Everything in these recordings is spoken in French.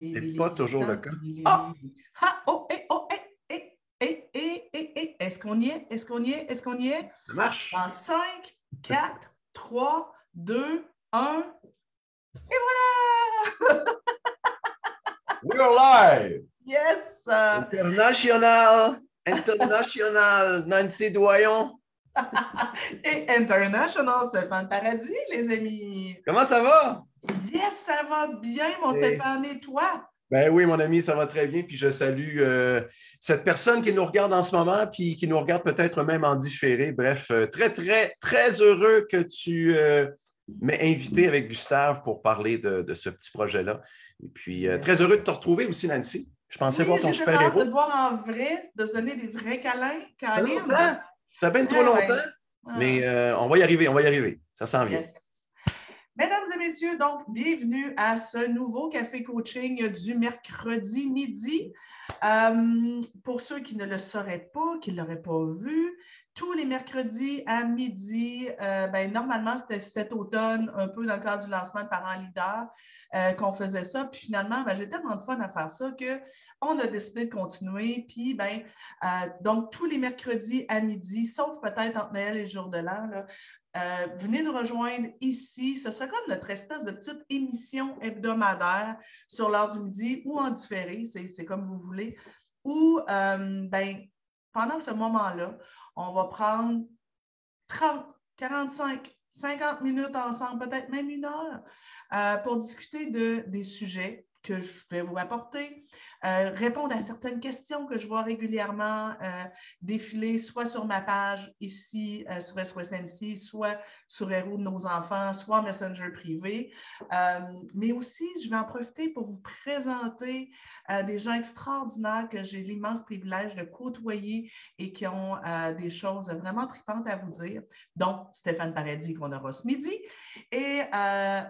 C'est pas toujours le cas. Ah! Ah! Oh, eh, oh, eh, eh, eh, eh, eh, eh. Est-ce qu'on y est? Est-ce qu'on y est? Est-ce qu'on y est? Ça marche. En 5, 4, 3, 2, 1. Et voilà! We're live! Yes! International! International! Nancy Doyon! Et international, Stéphane Paradis, les amis. Comment ça va? Yes, ça va bien, mon Et- Stéphane, et toi? Ben oui, mon ami, ça va très bien. Puis je salue euh, cette personne qui nous regarde en ce moment, puis qui nous regarde peut-être même en différé. Bref, euh, très, très, très heureux que tu euh, m'aies invité avec Gustave pour parler de, de ce petit projet-là. Et puis, euh, très heureux de te retrouver aussi, Nancy. Je pensais Oui, voir ton super-héros. de te voir en vrai, de se donner des vrais câlins. Câlins. longtemps. Ça fait bien trop ouais. longtemps, Ah. mais on va y arriver, on va y arriver. Ça s'en vient. Yes. Mesdames et messieurs, donc, bienvenue à ce nouveau café coaching du mercredi midi. Euh, pour ceux qui ne le sauraient pas, qui ne l'auraient pas vu, tous les mercredis à midi, euh, ben, normalement, c'était cet automne, un peu dans le cadre du lancement de Parents Leaders, euh, qu'on faisait ça. Puis finalement, ben, j'ai tellement de fun à faire ça qu'on a décidé de continuer. Puis, ben, donc, tous les mercredis à midi, sauf peut-être entre Noël et le jour de l'an, euh, venez nous rejoindre ici. Ce sera comme notre espèce de petite émission hebdomadaire sur l'heure du midi ou en différé, c'est comme vous voulez. Ou euh, ben, pendant ce moment-là, on va prendre 30, 45, 50 minutes ensemble, peut-être même une heure, euh, pour discuter de, des sujets que je vais vous apporter, euh, répondre à certaines questions que je vois régulièrement euh, défiler soit sur ma page ici euh, sur SOSNC, soit sur Héros de nos enfants, soit en Messenger privé. Mais aussi, je vais en profiter pour vous présenter des gens extraordinaires que j'ai l'immense privilège de côtoyer et qui ont des choses vraiment tripantes à vous dire, dont Stéphane Paradis qu'on aura ce midi. Et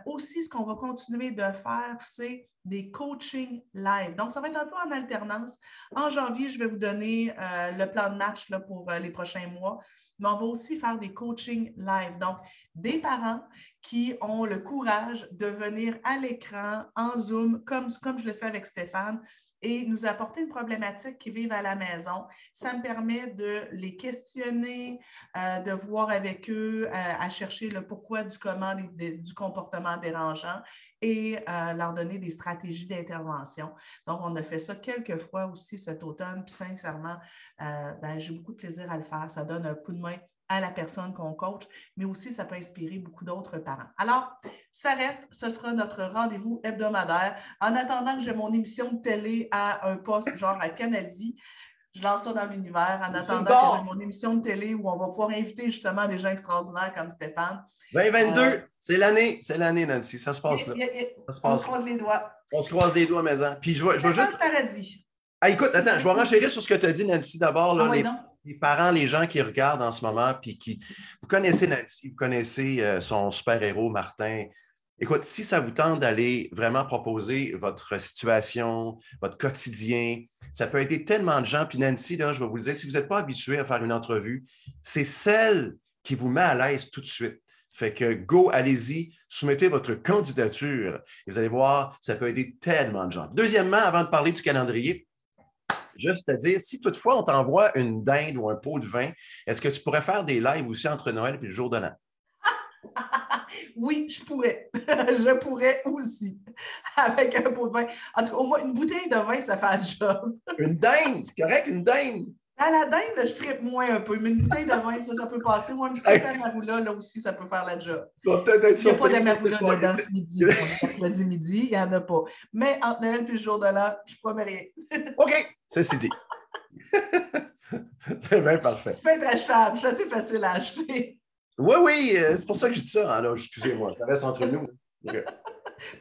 aussi, ce qu'on va continuer de faire, c'est des coachings live. Donc, ça va être un peu en alternance. En janvier, je vais vous donner euh, le plan de match là, pour euh, les prochains mois, mais on va aussi faire des coachings live. Donc, des parents qui ont le courage de venir à l'écran en Zoom, comme, comme je le fais avec Stéphane, et nous apporter une problématique qu'ils vivent à la maison. Ça me permet de les questionner, euh, de voir avec eux, euh, à chercher le pourquoi du comment du comportement dérangeant et euh, leur donner des stratégies d'intervention. Donc, on a fait ça quelques fois aussi cet automne, puis sincèrement, ben, j'ai beaucoup de plaisir à le faire. Ça donne un coup de main à la personne qu'on coach, mais aussi ça peut inspirer beaucoup d'autres parents. Alors, ça reste, ce sera notre rendez-vous hebdomadaire. En attendant que j'ai mon émission de télé à un poste genre à Canal Vie, je lance ça dans l'univers en attendant que j'ai mon émission de télé où on va pouvoir inviter justement des gens extraordinaires comme Stéphane. 2022, Euh, c'est l'année, c'est l'année, Nancy. Ça se passe là. Ça se on passe se là. croise les doigts. On se croise les doigts, maison. Puis je vais, je vais juste. Paradis. Ah, écoute, attends, je vais renchérir sur ce que tu as dit, Nancy, d'abord. là, Ah oui, les, non? Les parents, les gens qui regardent en ce moment, puis qui. Vous connaissez Nancy, vous connaissez euh, son super-héros, Martin. Écoute, si ça vous tente d'aller vraiment proposer votre situation, votre quotidien, ça peut aider tellement de gens. Puis Nancy, là, je vais vous le dire, si vous n'êtes pas habitué à faire une entrevue, c'est celle qui vous met à l'aise tout de suite. Fait que go, allez-y, soumettez votre candidature et vous allez voir, ça peut aider tellement de gens. Deuxièmement, avant de parler du calendrier, juste à dire, si toutefois on t'envoie une dinde ou un pot de vin, est-ce que tu pourrais faire des lives aussi entre Noël et le jour de l'an? Oui, je pourrais. je pourrais aussi. Avec un pot de vin. En tout cas, au moins, une bouteille de vin, ça fait un job. Une dinde, c'est correct, une dinde. À la dinde, je tripe moins un peu, mais une bouteille de vin, ça, ça peut passer. Moi, un petit Hey. peu de maroula, là aussi, ça peut faire la job. Il n'y a pas je pas. dedans ce midi. Mercredi midi, il n'y en a pas. Mais entre Noël et le jour de l'an, je promets rien. OK, ceci dit. c'est bien parfait. Être achetable, c'est assez facile à acheter. Oui, oui, euh, c'est pour ça que je dis ça. Alors, excusez-moi, ça reste entre nous.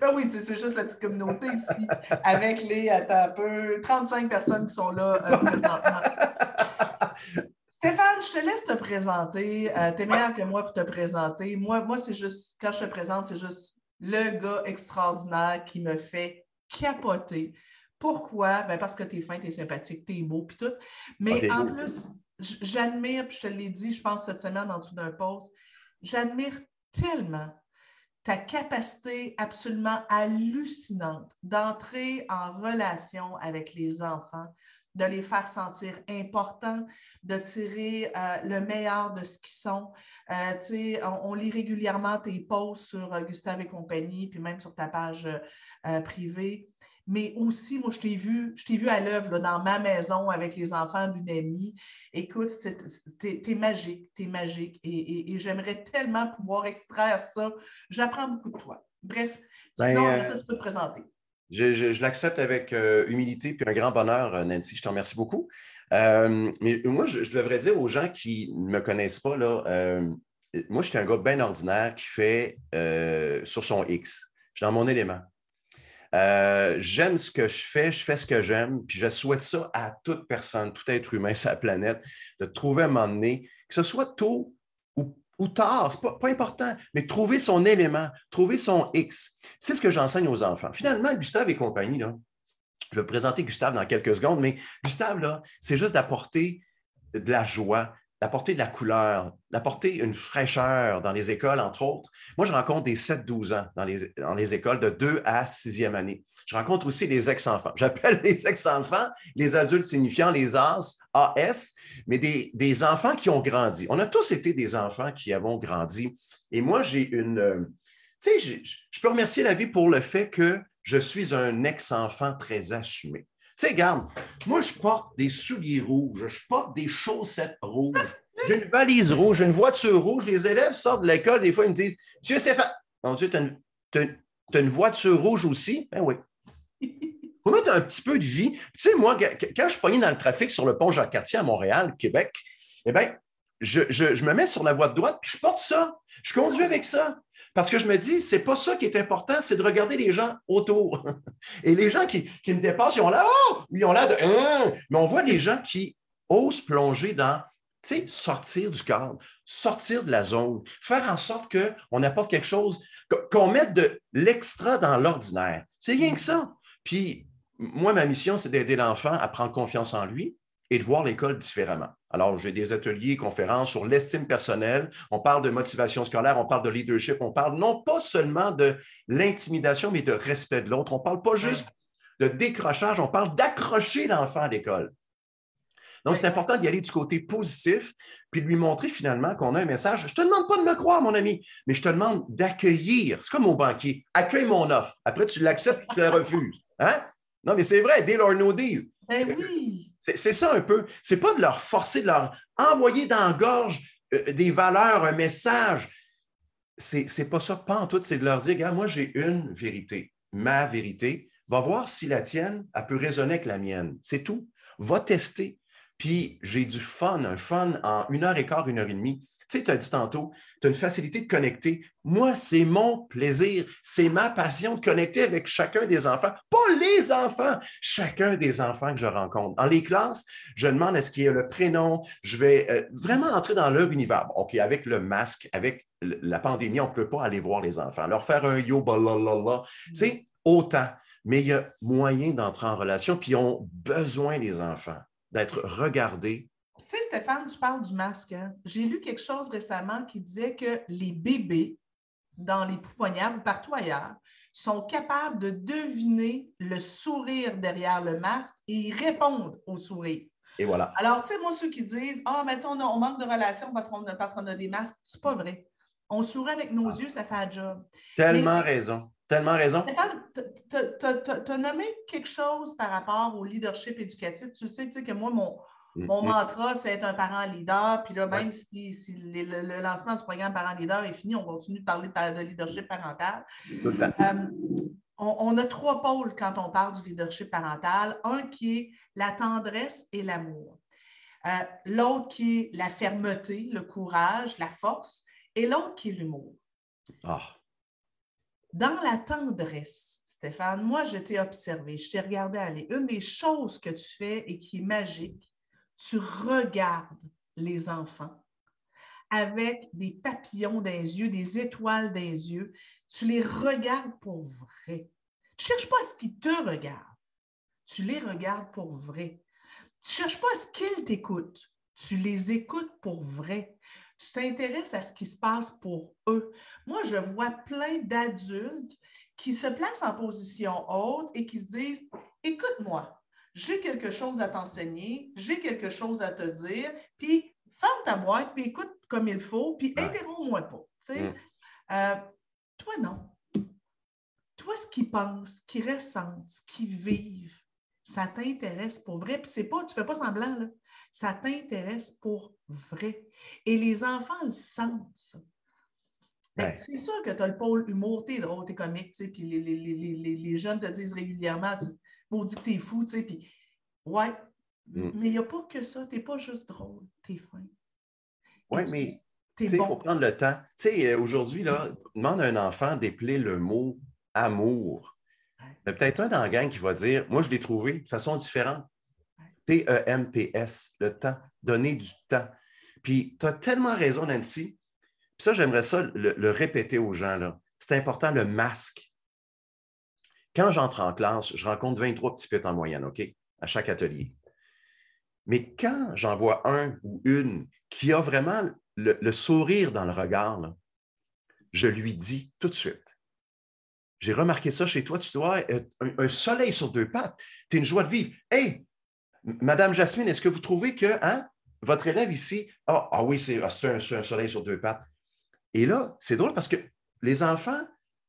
Ben oui, c'est juste la petite communauté ici, avec les, attends un peu, 35 personnes qui sont là euh, présentement. Stéphane, je te laisse te présenter. Euh, tu es meilleur que moi pour te présenter. Moi, moi c'est juste, quand je te présente, c'est juste le gars extraordinaire qui me fait capoter. Pourquoi? Ben parce que tu es fin, tu es sympathique, tu es beau, puis tout. Mais Ah, t'es en beau. plus, j'admire, puis je te l'ai dit, je pense, cette semaine en dessous d'un post, j'admire tellement ta capacité absolument hallucinante d'entrer en relation avec les enfants, de les faire sentir importants, de tirer euh, le meilleur de ce qu'ils sont. Euh, on, on, lit régulièrement tes posts sur euh, Gustave et compagnie, puis même sur ta page privée. Mais aussi, moi, je t'ai vu, je t'ai vu à l'œuvre dans ma maison avec les enfants d'une amie. Écoute, tu es, magique, tu es magique. Et, j'aimerais tellement pouvoir extraire ça. J'apprends beaucoup de toi. Bref, ben, sinon, tu peux te présenter. Je, l'accepte avec euh, humilité puis un grand bonheur, euh, Nancy. Je te remercie beaucoup. Euh, mais moi, je, devrais dire aux gens qui ne me connaissent pas, là, moi, je suis un gars bien ordinaire qui fait sur son X. Je suis dans mon élément. J'aime ce que je fais, je fais ce que j'aime, puis je souhaite ça à toute personne, tout être humain sur la planète, de trouver un moment que ce soit tôt ou tard, ce n'est pas, important, mais trouver son élément, trouver son X. C'est ce que j'enseigne aux enfants. Finalement, Gustave et compagnie, je vais vous présenter Gustave dans quelques secondes, mais Gustave, c'est juste d'apporter de la joie, d'apporter de la couleur, d'apporter une fraîcheur dans les écoles, entre autres. Moi, je rencontre des 7-12 ans dans les, écoles de 2 à 6e année. Je rencontre aussi des ex-enfants. J'appelle les ex-enfants les adultes signifiant les AS, AS, mais des, enfants qui ont grandi. On a tous été des enfants qui avons grandi. Et moi, j'ai une... Euh, tu sais, je peux remercier la vie pour le fait que je suis un ex-enfant très assumé. Tu sais, regarde, moi, je porte des souliers rouges, je porte des chaussettes rouges, j'ai une valise rouge, j'ai une voiture rouge. Les élèves sortent de l'école, des fois, ils me disent Monsieur Stéphane, mon Dieu, tu as, une voiture rouge aussi? Ben oui. Il faut mettre un petit peu de vie. Tu sais, moi, quand je suis dans le trafic sur le pont Jacques-Cartier à Montréal, Québec, eh bien, je, je, me mets sur la voie de droite, puis je porte ça. Je conduis avec ça. Parce que je me dis, c'est pas ça qui est important, c'est de regarder les gens autour. Et les gens qui, me dépassent, ils ont là, oh, ils ont là de, hein? mais on voit les gens qui osent plonger dans, tu sais, sortir du cadre, sortir de la zone, faire en sorte qu'on apporte quelque chose, qu'on mette de l'extra dans l'ordinaire. C'est rien que ça. Puis, moi, ma mission, c'est d'aider l'enfant à prendre confiance en lui, et de voir l'école différemment. Alors, j'ai des ateliers, conférences sur l'estime personnelle. On parle de motivation scolaire, on parle de leadership, on parle non pas seulement de l'intimidation, mais de respect de l'autre. On ne parle pas juste de décrochage, on parle d'accrocher l'enfant à l'école. Donc, c'est important d'y aller du côté positif, puis de lui montrer finalement qu'on a un message. Je ne te demande pas de me croire, mon ami, mais je te demande d'accueillir. C'est comme mon banquier. Accueille mon offre. Après, tu l'acceptes ou tu la refuses. Hein? Non, mais c'est vrai, deal or no deal. Ben oui. C'est ça un peu. C'est pas de leur forcer, de leur envoyer dans la gorge euh, des valeurs, un message. C'est pas ça, pas en tout. C'est de leur dire, regarde, moi, j'ai une vérité, ma vérité. Va voir si la tienne, elle peut résonner avec la mienne. C'est tout. Va tester. Puis j'ai du fun, un fun en une heure et quart, une heure et demie. Tu sais, tu as dit tantôt, tu as une facilité de connecter. Moi, c'est mon plaisir, c'est ma passion de connecter avec chacun des enfants, pas les enfants, chacun des enfants que je rencontre. Dans les classes, je demande est-ce qu'il y a le prénom, je vais euh, vraiment entrer dans leur univers. OK, avec le masque, avec la pandémie, on ne peut pas aller voir les enfants, leur faire un yo, balalala. Tu sais, autant. Mais il y a moyen d'entrer en relation, puis ils ont besoin, les enfants, d'être regardés tu sais, Stéphane, tu parles du masque. Hein. J'ai lu quelque chose récemment qui disait que les bébés, dans les pouponnières ou partout ailleurs, sont capables de deviner le sourire derrière le masque et ils répondent au sourire. Et voilà. Alors, tu sais, moi, ceux qui disent Ah, mais on, on, manque de relation parce qu'on a, parce qu'on a des masques, c'est pas vrai. On sourit avec nos ah. yeux, ça fait un job. Tellement raison. Tellement raison. Tu as nommé quelque chose par rapport au leadership éducatif. Tu sais, tu sais que moi, mon, Mm, Mon mm. mantra, c'est être un parent leader. Puis là, même si, le, lancement du programme Parent Leader est fini, on continue de parler de, leadership parental. Euh, on, a trois pôles quand on parle du leadership parental. Un qui est la tendresse et l'amour. Euh, l'autre qui est la fermeté, le courage, la force. Et l'autre qui est l'humour. Ah. Dans la tendresse, Stéphane, moi, je t'ai observé, je t'ai regardé aller. Une des choses que tu fais et qui est magique, tu regardes les enfants avec des papillons dans les yeux, des étoiles dans les yeux. Tu les regardes pour vrai. Tu ne cherches pas à ce qu'ils te regardent. Tu les regardes pour vrai. Tu ne cherches pas à ce qu'ils t'écoutent. Tu les écoutes pour vrai. Tu t'intéresses à ce qui se passe pour eux. Moi, je vois plein d'adultes qui se placent en position haute et qui se disent Écoute-moi, j'ai quelque chose à t'enseigner, j'ai quelque chose à te dire, puis ferme ta boîte, puis écoute comme il faut, puis interromps-moi pas. Mm. Euh, toi, non. Toi, ce qu'ils pensent, ce qu'ils ressentent, ce qu'ils vivent, ça t'intéresse pour vrai. Puis c'est pas, tu fais pas semblant, là. Ça t'intéresse pour vrai. Et les enfants le sentent, ça. C'est sûr que tu as le pôle humour, t'es drôle, t'es comique, tu sais, puis les, les, jeunes te disent régulièrement, maudit que t'es fou, tu sais, puis ouais, mm. mais il n'y a pas que ça, t'es pas juste drôle, t'es fin. Oui, mais il faut prendre le temps. Tu sais, euh, aujourd'hui, là, demande à un enfant d'épeler le mot amour. Il y a peut-être un dans la gang qui va dire, moi, je l'ai trouvé de façon différente. T-E-M-P-S, le temps, donner du temps. Puis, tu as tellement raison, Nancy. Puis ça, j'aimerais ça le, répéter aux gens. C'est important, le masque. Quand j'entre en classe, je rencontre 23 petits pits en moyenne, OK, à chaque atelier. Mais quand j'en vois un ou une qui a vraiment le, sourire dans le regard, je lui dis tout de suite, j'ai remarqué ça chez toi, tu dois être un, soleil sur deux pattes, tu es une joie de vivre. Hey, Madame Jasmine, est-ce que vous trouvez que hein, votre élève ici, ah, ah oui, c'est ah, un, un, soleil sur deux pattes. Et là, c'est drôle parce que les enfants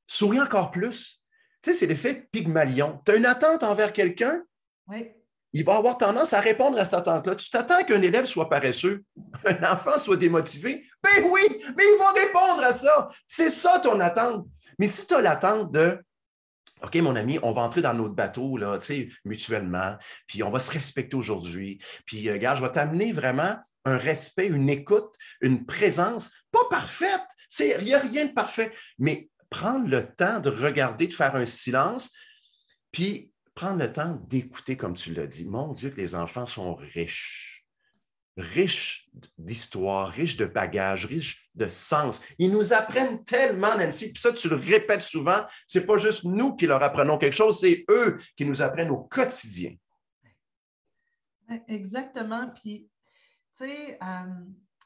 sourient encore plus. Tu sais, c'est l'effet Pygmalion. Tu as une attente envers quelqu'un, oui il va avoir tendance à répondre à cette attente-là. Tu t'attends qu'un élève soit paresseux, un enfant soit démotivé. Ben oui, mais il va répondre à ça. C'est ça ton attente. Mais si tu as l'attente de OK, mon ami, on va entrer dans notre bateau, là, mutuellement, puis on va se respecter aujourd'hui. Puis, euh, regarde, je vais t'amener vraiment un respect, une écoute, une présence, pas parfaite. Il n'y a rien de parfait, mais prendre le temps de regarder, de faire un silence, puis prendre le temps d'écouter, comme tu l'as dit. Mon Dieu, que les enfants sont riches, riches d'histoire, riches de bagages, riches de sens. Ils nous apprennent tellement, Nancy, puis ça, tu le répètes souvent, c'est pas juste nous qui leur apprenons quelque chose, c'est eux qui nous apprennent au quotidien. Exactement. Puis, tu sais, euh,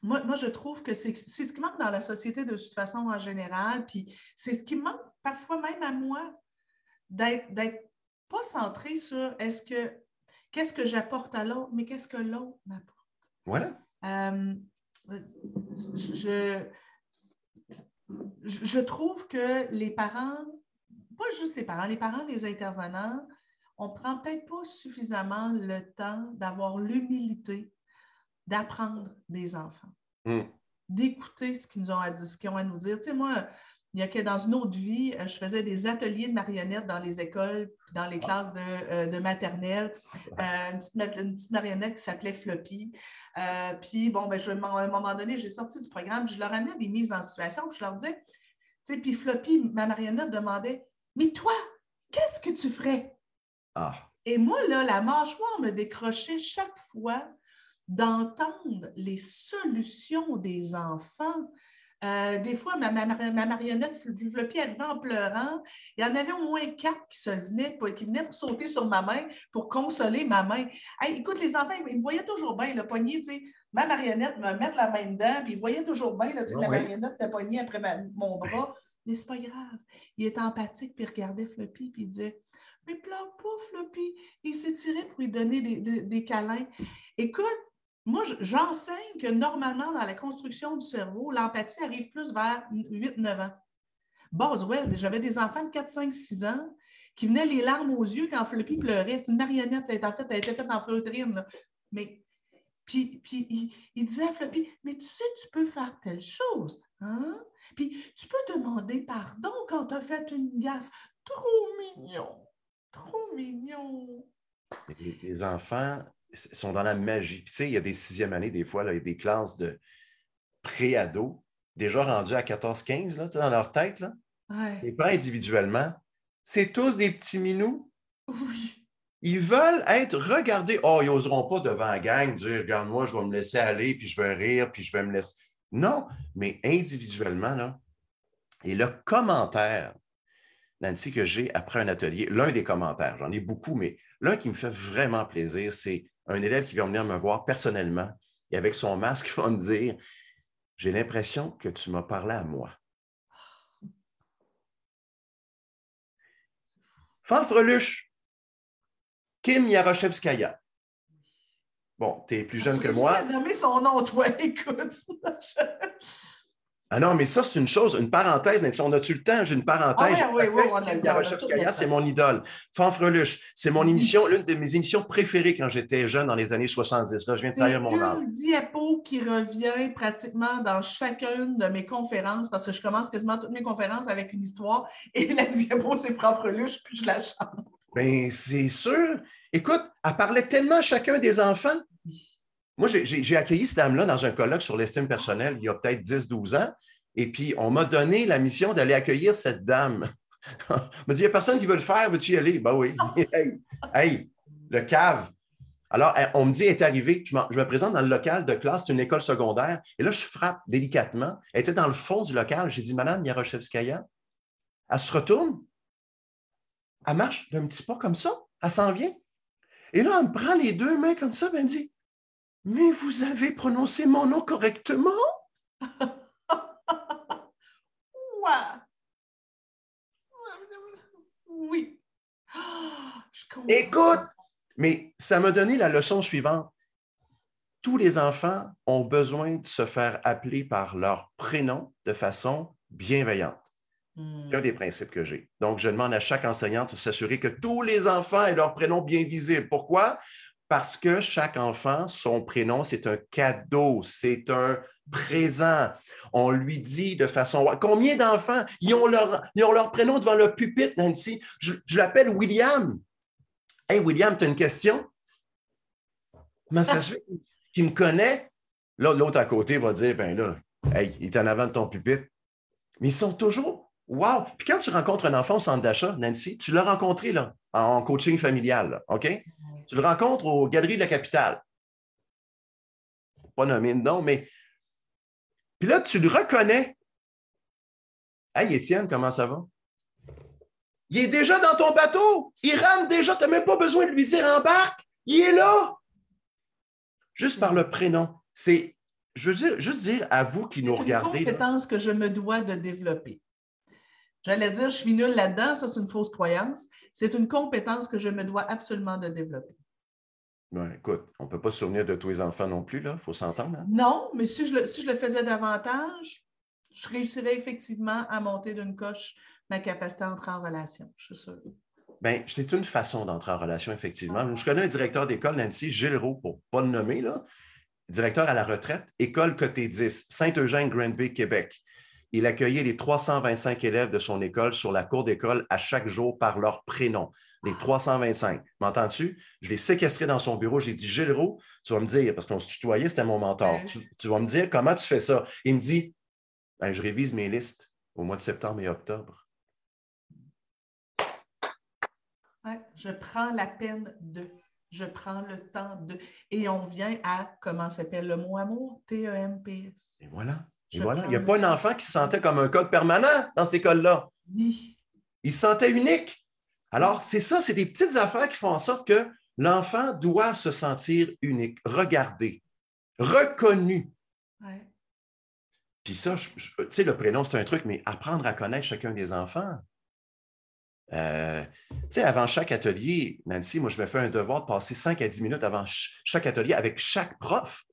moi, moi, je trouve que c'est ce qui manque dans la société de toute façon en général. Puis, c'est ce qui manque parfois même à moi d'être pas centré sur est-ce que qu'est-ce que j'apporte à l'autre, mais qu'est-ce que l'autre m'apporte. Voilà. Euh, je, je trouve que les parents, pas juste les parents, les parents, les intervenants, on ne prend peut-être pas suffisamment le temps d'avoir l'humilité d'apprendre des enfants, hmm. d'écouter ce qu'ils ont ont à nous dire. Tu sais, moi, il y a que dans une autre vie, euh, je faisais des ateliers de marionnettes dans les écoles, dans les classes de, euh, maternelle. Euh, une, petite, marionnette qui s'appelait Floppy. puis, bon, ben, je, à un moment donné, j'ai sorti du programme, je leur amenais des mises en situation, je leur disais, tu sais, puis Floppy, ma marionnette, demandait Mais toi, qu'est-ce que tu ferais ah. Et moi, là, la mâchoire me décrochait chaque fois d'entendre les solutions des enfants. Euh, des fois, ma, marionnette Floppy arrivait en pleurant. Il y en avait au moins quatre qui, se venaient, qui venaient pour sauter sur ma main pour consoler ma main. écoute, les enfants, ils me voyaient toujours bien, le poignet, tu sais, ma marionnette me mettre la main dedans, puis ils voyaient toujours bien, là, la marionnette était poignée après mon bras. Mais c'est pas grave. Il était empathique, puis il regardait Floppy, puis il disait Mais pleure pas, Floppy. Il s'étirait pour lui donner des, des câlins. Écoute, moi, j'enseigne que normalement, dans la construction du cerveau, l'empathie arrive plus vers 8-9 ans. Boswell, j'avais des enfants de 4, 5, 6 ans qui venaient les larmes aux yeux quand Floppy pleurait. Une marionnette, en fait, elle était faite en feutrine. Mais, puis, puis il, disait à Floppy, mais tu sais, tu peux faire telle chose. Hein? Puis tu peux demander pardon quand tu as fait une gaffe. Trop mignon. Trop mignon. les enfants, sont dans la magie. Puis, tu sais, il y a des sixième années, des fois, là, il y a des classes de pré-ados, déjà rendus à 14-15 dans leur tête. Là. Et pas individuellement. C'est tous des petits minous. Oui. Ils veulent être regardés. Oh, ils n'oseront pas devant la gang dire Regarde-moi, je vais me laisser aller, puis je vais rire, puis je vais me laisser. Non, mais individuellement, là. Et le commentaire, Nancy, que j'ai après un atelier, l'un des commentaires, j'en ai beaucoup, mais l'un qui me fait vraiment plaisir, c'est un élève qui va venir me voir personnellement et avec son masque va me dire j'ai l'impression que tu m'as parlé à moi. Fanfreluche, Kim Yaroshevskaya. Bon, tu es plus jeune que moi. Tu nommé son nom, toi, écoute. Ah non, mais ça, c'est une chose, une parenthèse. On a-tu le temps? J'ai une parenthèse. Ah oui, oui, oui, c'est mon idole. Fanfreluche, c'est mon émission, l'une de mes émissions préférées quand j'étais jeune dans les années 70. Là, je viens de trahir mon âge. C'est une diapo qui revient pratiquement dans chacune de mes conférences parce que je commence quasiment toutes mes conférences avec une histoire et la diapo, c'est Fanfreluche, puis je la chante. Bien, c'est sûr. Écoute, elle parlait tellement à chacun des enfants. Moi, j'ai accueilli cette dame-là dans un colloque sur l'estime personnelle il y a peut-être 10-12 ans. Et puis, on m'a donné la mission d'aller accueillir cette dame. on m'a dit, il n'y a personne qui veut le faire, veux-tu y aller? Ben oui. hey, le cave. Alors, on me dit, elle est arrivée, je, me présente dans le local de classe, c'est une école secondaire, et là, je frappe délicatement. Elle était dans le fond du local. J'ai dit, Madame Yaroshevskaya, elle se retourne, elle marche d'un petit pas comme ça, elle s'en vient. Et là, elle me prend les deux mains comme ça, elle me dit, mais vous avez prononcé mon nom correctement? Oui. Écoute, mais ça m'a donné la leçon suivante. Tous les enfants ont besoin de se faire appeler par leur prénom de façon bienveillante. Hmm. C'est un des principes que j'ai. Donc, je demande à chaque enseignante de s'assurer que tous les enfants aient leur prénom bien visible. Pourquoi? Parce que chaque enfant, son prénom, c'est un cadeau, c'est un présent. On lui dit de façon. Combien d'enfants, ils, ont leur, ont leur prénom devant le pupitre, Nancy? Je, l'appelle William. Hey, William, tu as une question? Comment ça se fait? Qu'il me connaît? Là, l'autre à côté va dire, ben là, hey, il est en avant de ton pupitre. Mais ils sont toujours. Wow! Puis quand tu rencontres un enfant au centre d'achat, Nancy, tu l'as rencontré là, en coaching familial, OK? Tu le rencontres aux Galeries de la Capitale. Pas nommé non, mais. Puis là, tu le reconnais. Hey, Étienne, comment ça va? Il est déjà dans ton bateau. Il rame déjà. Tu n'as même pas besoin de lui dire embarque. Il est là. Juste par le prénom. C'est, je veux dire, juste dire à vous qui nous regardez. C'est une compétence que je me dois de développer. J'allais dire, je suis nulle là-dedans, ça c'est une fausse croyance. C'est une compétence que je me dois absolument de développer. Ben, écoute, on ne peut pas se souvenir de tous les enfants non plus. Il faut s'entendre. Hein? Non, mais si je, le, si je le faisais davantage, je réussirais effectivement à monter d'une coche ma capacité à entrer en relation, je suis sûre. Bien, c'est une façon d'entrer en relation, effectivement. Je connais un directeur d'école, Nancy Gilles pour ne pas le nommer, là, directeur à la retraite, école Côté 10, Saint-Eugène-Granby, Québec. Il accueillait les 325 élèves de son école sur la cour d'école à chaque jour par leur prénom, les 325. M'entends-tu? Je l'ai séquestré dans son bureau. J'ai dit, Gilles Roux, tu vas me dire, parce qu'on se tutoyait, c'était mon mentor, tu, vas me dire comment tu fais ça? Il me dit, ben, je révise mes listes au mois de septembre et octobre. je prends la peine de. Je prends le temps de. Et on vient à, comment s'appelle le mot amour? T-E-M-P-S. Et voilà. Et voilà, il n'y a pas un enfant qui se sentait comme un code permanent dans cette école-là. Il se sentait unique. Alors, c'est ça, c'est des petites affaires qui font en sorte que l'enfant doit se sentir unique, regardé, reconnu. Puis ça, tu sais, le prénom, c'est un truc, mais apprendre à connaître chacun des enfants. Euh, tu sais, avant chaque atelier, Nancy, moi, je me fais un devoir de passer 5 à 10 minutes avant chaque atelier avec chaque prof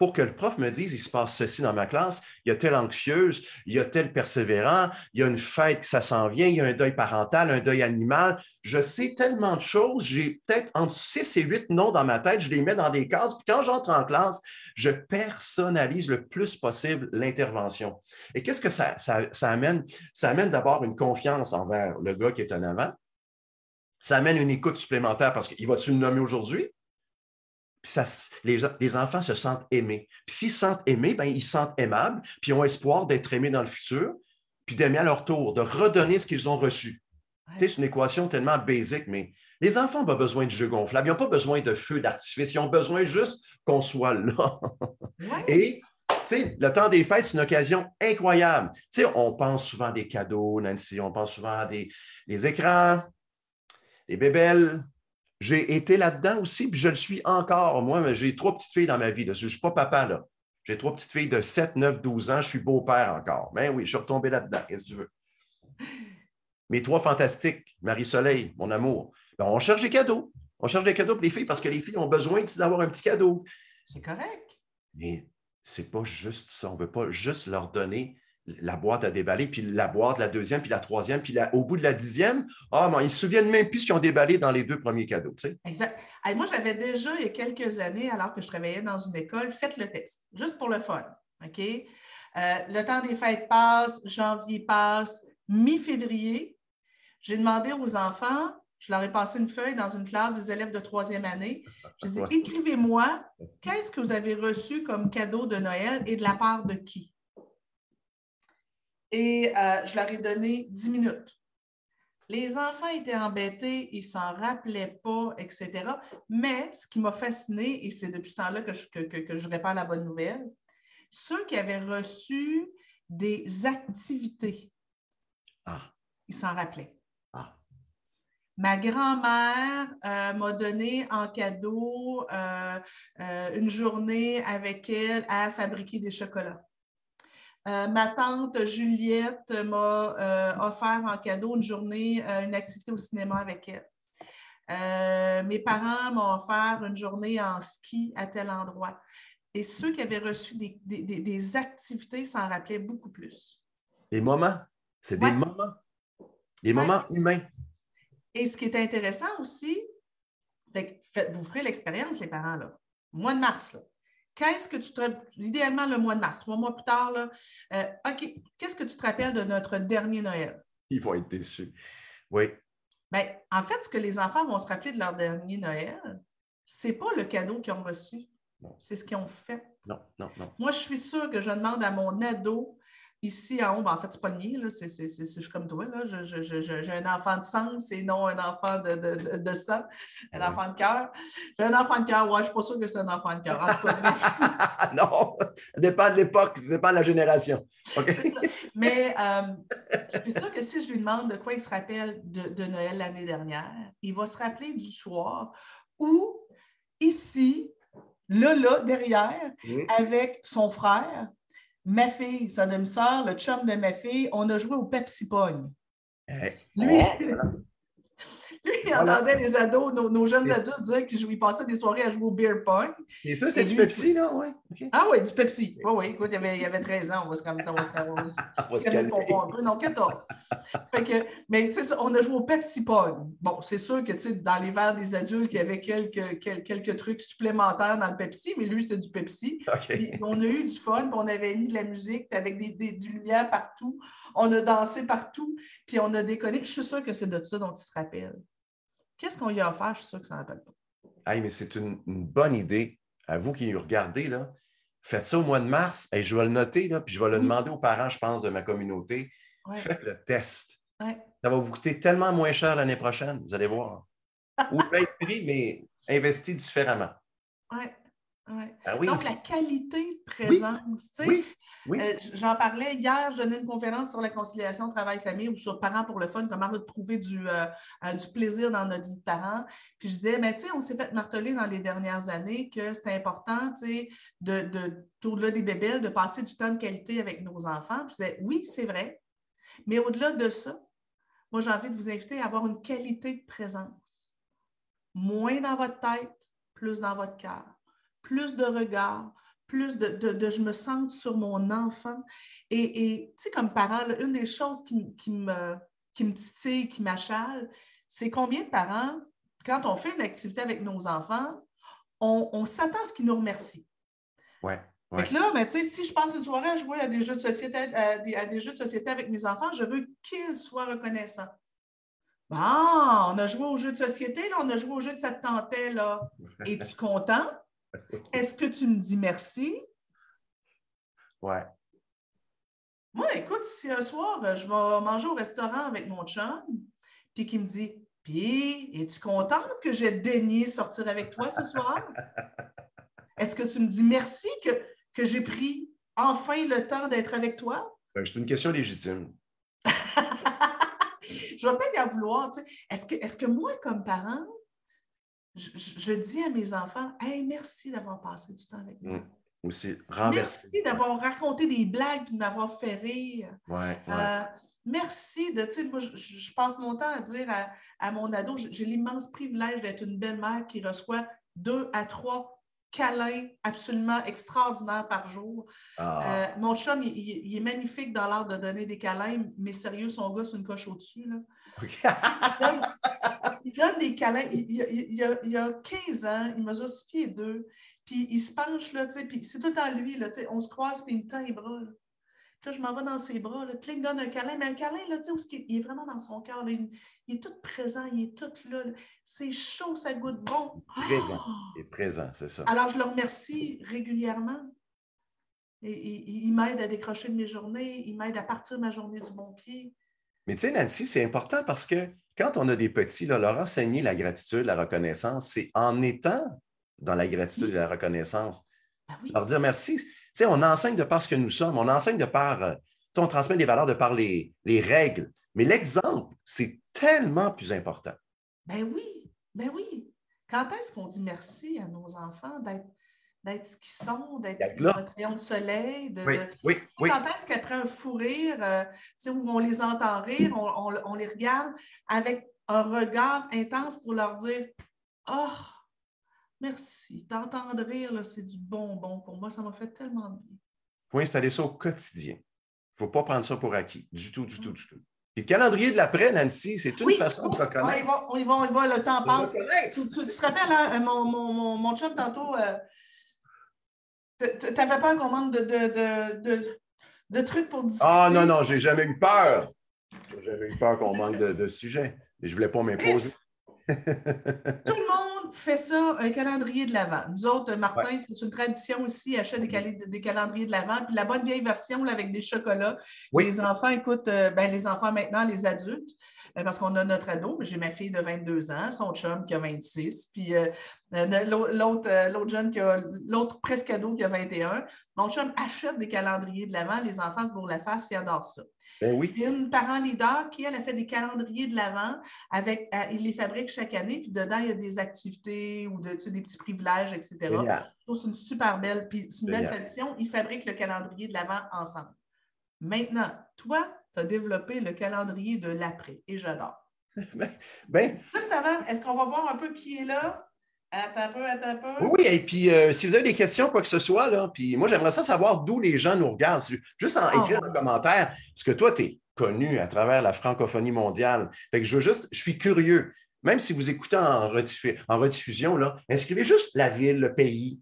pour que le prof me dise, il se passe ceci dans ma classe, il y a telle anxieuse, il y a tel persévérant, il y a une fête, ça s'en vient, il y a un deuil parental, un deuil animal. Je sais tellement de choses, j'ai peut-être entre six et huit noms dans ma tête, je les mets dans des cases, puis quand j'entre en classe, je personnalise le plus possible l'intervention. Et qu'est-ce que ça, ça amène? Ça amène d'abord une confiance envers le gars qui est en avant. Ça amène une écoute supplémentaire parce qu'il va-tu le nommer aujourd'hui? Puis ça, les, enfants se sentent aimés. Puis s'ils se sentent aimés, bien, ils se sentent aimables, puis ils ont espoir d'être aimés dans le futur, puis d'aimer à leur tour, de redonner ce qu'ils ont reçu. C'est une équation tellement basique, mais les enfants n'ont pas besoin de jeux gonflables, ils n'ont pas besoin de feux d'artifice, ils ont besoin juste qu'on soit là. Et le temps des fêtes, c'est une occasion incroyable. on pense souvent à des cadeaux, Nancy, on pense souvent à des, des écrans, des bébelles, j'ai été là-dedans aussi, puis je le suis encore. Moi, j'ai trois petites filles dans ma vie. Je ne suis pas papa, là. J'ai trois petites filles de 7, 9, 12 ans. Je suis beau-père encore. Mais ben oui, je suis retombé là-dedans. Qu'est-ce que tu veux? Mes trois fantastiques, Marie-Soleil, mon amour. Ben, on cherche des cadeaux. On cherche des cadeaux pour les filles parce que les filles ont besoin d'avoir un petit cadeau. C'est correct. Mais c'est pas juste ça. On ne veut pas juste leur donner la boîte à déballer, puis la boîte, la deuxième, puis la troisième, puis au bout de la dixième, ah, mais ils ne se souviennent même plus ce qu'ils ont déballé dans les deux premiers cadeaux. Exact. moi, j'avais déjà, il y a quelques années, alors que je travaillais dans une école, fait le test, juste pour le fun. OK? Euh, le temps des fêtes passe, janvier passe, mi-février. J'ai demandé aux enfants, je leur ai passé une feuille dans une classe des élèves de troisième année. J'ai dit, écrivez-moi, qu'est-ce que vous avez reçu comme cadeau de Noël et de la part de qui? Et euh, je leur ai donné 10 minutes. Les enfants étaient embêtés, ils ne s'en rappelaient pas, etc. Mais ce qui m'a fasciné, et c'est depuis ce temps-là que je, que, je répands la bonne nouvelle, ceux qui avaient reçu des activités, ah. ils s'en rappelaient. Ah. Ma grand-mère euh, m'a donné en cadeau euh, une journée avec elle à fabriquer des chocolats. Euh, ma tante Juliette m'a euh, offert en cadeau une journée, euh, une activité au cinéma avec elle. mes parents m'ont offert une journée en ski à tel endroit. Et ceux qui avaient reçu des, activités s'en rappelaient beaucoup plus. Des moments. C'est des moments. Des moments humains. Et ce qui est intéressant aussi, vous ferez l'expérience, les parents, là. Mois de mars, là qu'est-ce que tu te. Idéalement, le mois de mars, trois mois plus tard, là, euh, OK, qu'est-ce que tu te rappelles de notre dernier Noël? Ils vont être déçus. Oui. Bien, en fait, ce que les enfants vont se rappeler de leur dernier Noël, ce n'est pas le cadeau qu'ils ont reçu. C'est ce qu'ils ont fait. Non, non, non. Moi, je suis sûre que je demande à mon ado Ici, en haut, ben, en fait, c'est pas le mien, là, c'est, c'est, c'est, je suis comme toi, là. j'ai un enfant de sens et non un enfant de, de, de, sang, un enfant de cœur. J'ai un enfant de cœur, ouais, je suis pas sûre que c'est un enfant de cœur. non, ça dépend de l'époque, ça dépend de la génération. Mais euh, je suis sûre que si je lui demande de quoi il se rappelle de, de Noël l'année dernière, il va se rappeler du soir où, ici, là, là, derrière, avec son frère, ma fille, sa demi-sœur, le chum de ma fille, on a joué au Pepsi Pong. Eh, lui, oh, Lui, il entendait les ados, nos, jeunes adultes dire qu'ils passaient des soirées à jouer au beer pong. Et ça, c'est du Pepsi, là? Oui. Ah oui, du Pepsi. Oui, oui. Écoute, il avait, il avait 13 ans. On va se calmer. On va se calmer. un peu. Non, 14. fait que, mais c'est ça, on a joué au Pepsi Pong. Bon, c'est sûr que, tu sais, dans les verres des adultes, il y avait quelques, quelques, trucs supplémentaires dans le Pepsi, mais lui, c'était du Pepsi. on a eu du fun, puis on avait mis de la musique, avec des, des, du lumière partout. On a dansé partout, puis on a déconné. Je suis sûre que c'est de ça dont il se rappelle. Qu'est-ce qu'on y a offert? Je suis sûr que ça n'en rappelle pas. mais c'est une, bonne idée. À vous qui regardez, là, faites ça au mois de mars. et je vais le noter, là, puis je vais le demander aux parents, je pense, de ma communauté. Faites le test. Ça va vous coûter tellement moins cher l'année prochaine, vous allez voir. Ou bien prix, mais investi différemment. Oui. Ah Donc, la qualité de présence. Oui. Euh, j'en parlais hier, je donnais une conférence sur la conciliation travail-famille ou sur parents pour le fun, comment retrouver du, euh, euh, du plaisir dans notre vie de parents. Puis je disais, mais tu sais, on s'est fait marteler dans les dernières années que c'est important, tu sais, de, de, au-delà des bébés, de passer du temps de qualité avec nos enfants. je disais, oui, c'est vrai, mais au-delà de ça, moi, j'ai envie de vous inviter à avoir une qualité de présence. Moins dans votre tête, plus dans votre cœur. Plus de regard, plus de, je me sens sur mon enfant. Et tu sais, comme parent, une des choses qui, qui, me, qui me titille, qui m'achale, c'est combien de parents, quand on fait une activité avec nos enfants, on, s'attend à ce qu'ils nous remercient. Oui. Ouais. là, ben, si je passe une soirée à jouer à des jeux de société, à des, jeux de société avec mes enfants, je veux qu'ils soient reconnaissants. Bon, on a joué aux jeux de société, là, on a joué au jeu de cette tante là. Es-tu content? Est-ce que tu me dis merci? Ouais. Moi, écoute, si un soir, euh, je vais manger au restaurant avec mon chum, puis qu'il me dit Puis, es-tu contente que j'ai daigné sortir avec toi ce soir? Est-ce que tu me dis merci que, que j'ai pris enfin le temps d'être avec toi? Ben, c'est une question légitime. je vais peut-être y vouloir. Est-ce que, est que moi, comme parent, je, dis à mes enfants, hey, merci d'avoir passé du temps avec moi. Mm. aussi renversé. Merci d'avoir raconté des blagues, de m'avoir fait rire. Ouais, ouais. Euh, merci de, tu sais, moi, je, je passe mon temps à dire à, à mon ado, j'ai l'immense privilège d'être une belle-mère qui reçoit deux à trois câlins absolument extraordinaires par jour. Ah, Euh, mon chum, il, il- il est magnifique dans l'art de donner des câlins, mais sérieux, son gars, c'est une coche au-dessus. là. Il donne des câlins. Il, il- il- a, il a 15 ans, il mesure 6 pieds 2, puis il se penche, là, tu sais, puis c'est tout en lui, là, tu sais, on se croise, puis il me tend les bras. Là. Puis là, je m'en vais dans ses bras, là, puis il me donne un câlin, mais un câlin, là, tu sais, où il est vraiment dans son cœur, il, est tout présent, il est tout là, là. c'est chaud, ça goûte bon. Présent. Ah! Il est présent, c'est ça. Alors, je le remercie régulièrement. Et, et- il m'aide à décrocher de mes journées, il m'aide à partir ma journée du bon pied. Mais tu sais, Nancy, c'est important parce que quand on a des petits, là, leur enseigner la gratitude, la reconnaissance, c'est en étant dans la gratitude et la reconnaissance, Ben oui. leur dire merci. Tu sais, on enseigne de par ce que nous sommes, on enseigne de par, euh, tu sais, on transmet des valeurs de par les, les règles. Mais l'exemple, c'est tellement plus important. Ben oui, ben oui. Quand est-ce qu'on dit merci à nos enfants d'être, d'être ce qu'ils sont, d'être notre rayon de soleil? De, Oui, de- oui, oui. Quand est-ce qu'après un fou rire, euh, tu sais, où on les entend rire, on, on- on les regarde avec un regard intense pour leur dire Oh, merci. T'entendre rire, c'est du bonbon pour moi. Ça m'a fait tellement de bien. Il faut installer ça au quotidien. Il ne faut pas prendre ça pour acquis. Du tout, du tout, du tout. Puis le calendrier de l'après, Nancy, c'est une Oui, façon de reconnaître. va, on y va, on y va, le temps passe. Tu, tu- tu te rappelles, hein, mon, mon, mon, mon chum, tantôt, euh, t'avais peur qu'on manque de, de, de, de, trucs pour discuter? Ah non, non, j'ai jamais eu peur. J'ai jamais eu peur qu'on manque de, de sujets. Et je ne voulais pas m'imposer. Tout le monde fait ça, un calendrier de l'Avent. Nous autres, Martin, c'est une tradition aussi, achète des, cali- des calendriers de l'Avent. Puis la bonne vieille version là, avec des chocolats. Oui. Les enfants, écoute, euh, ben, les enfants maintenant, les adultes, euh, parce qu'on a notre ado, j'ai ma fille de 22 ans, son chum qui a 26, puis l'autre euh, l'autre jeune qui a, l'autre presque ado qui a 21. Mon chum achète des calendriers de l'Avent, les enfants se bourrent la face, ils adorent ça. Ben oui. Une parent leader qui, elle, a fait des calendriers de l'Avent, avec, euh, il les fabrique chaque année, puis dedans, il y a des activités ou de, tu sais, des petits privilèges, etc. C'est une super belle, puis c'est une belle tradition. Ils fabriquent le calendrier de l'Avent ensemble. Maintenant, toi, tu as développé le calendrier de l'après, et j'adore. Ben, Juste avant, est-ce qu'on va voir un peu qui est là? Attends un peu, attends un peu. oui, et puis euh, si vous avez des questions, quoi que ce soit, là, puis moi, j'aimerais ça savoir d'où les gens nous regardent. Juste en Ah. écrire un commentaire, parce que toi, tu es connu à travers la francophonie mondiale. Fait que je veux juste, je suis curieux. Même si vous écoutez en, rediffu- en rediffusion, là, inscrivez juste la ville, le pays,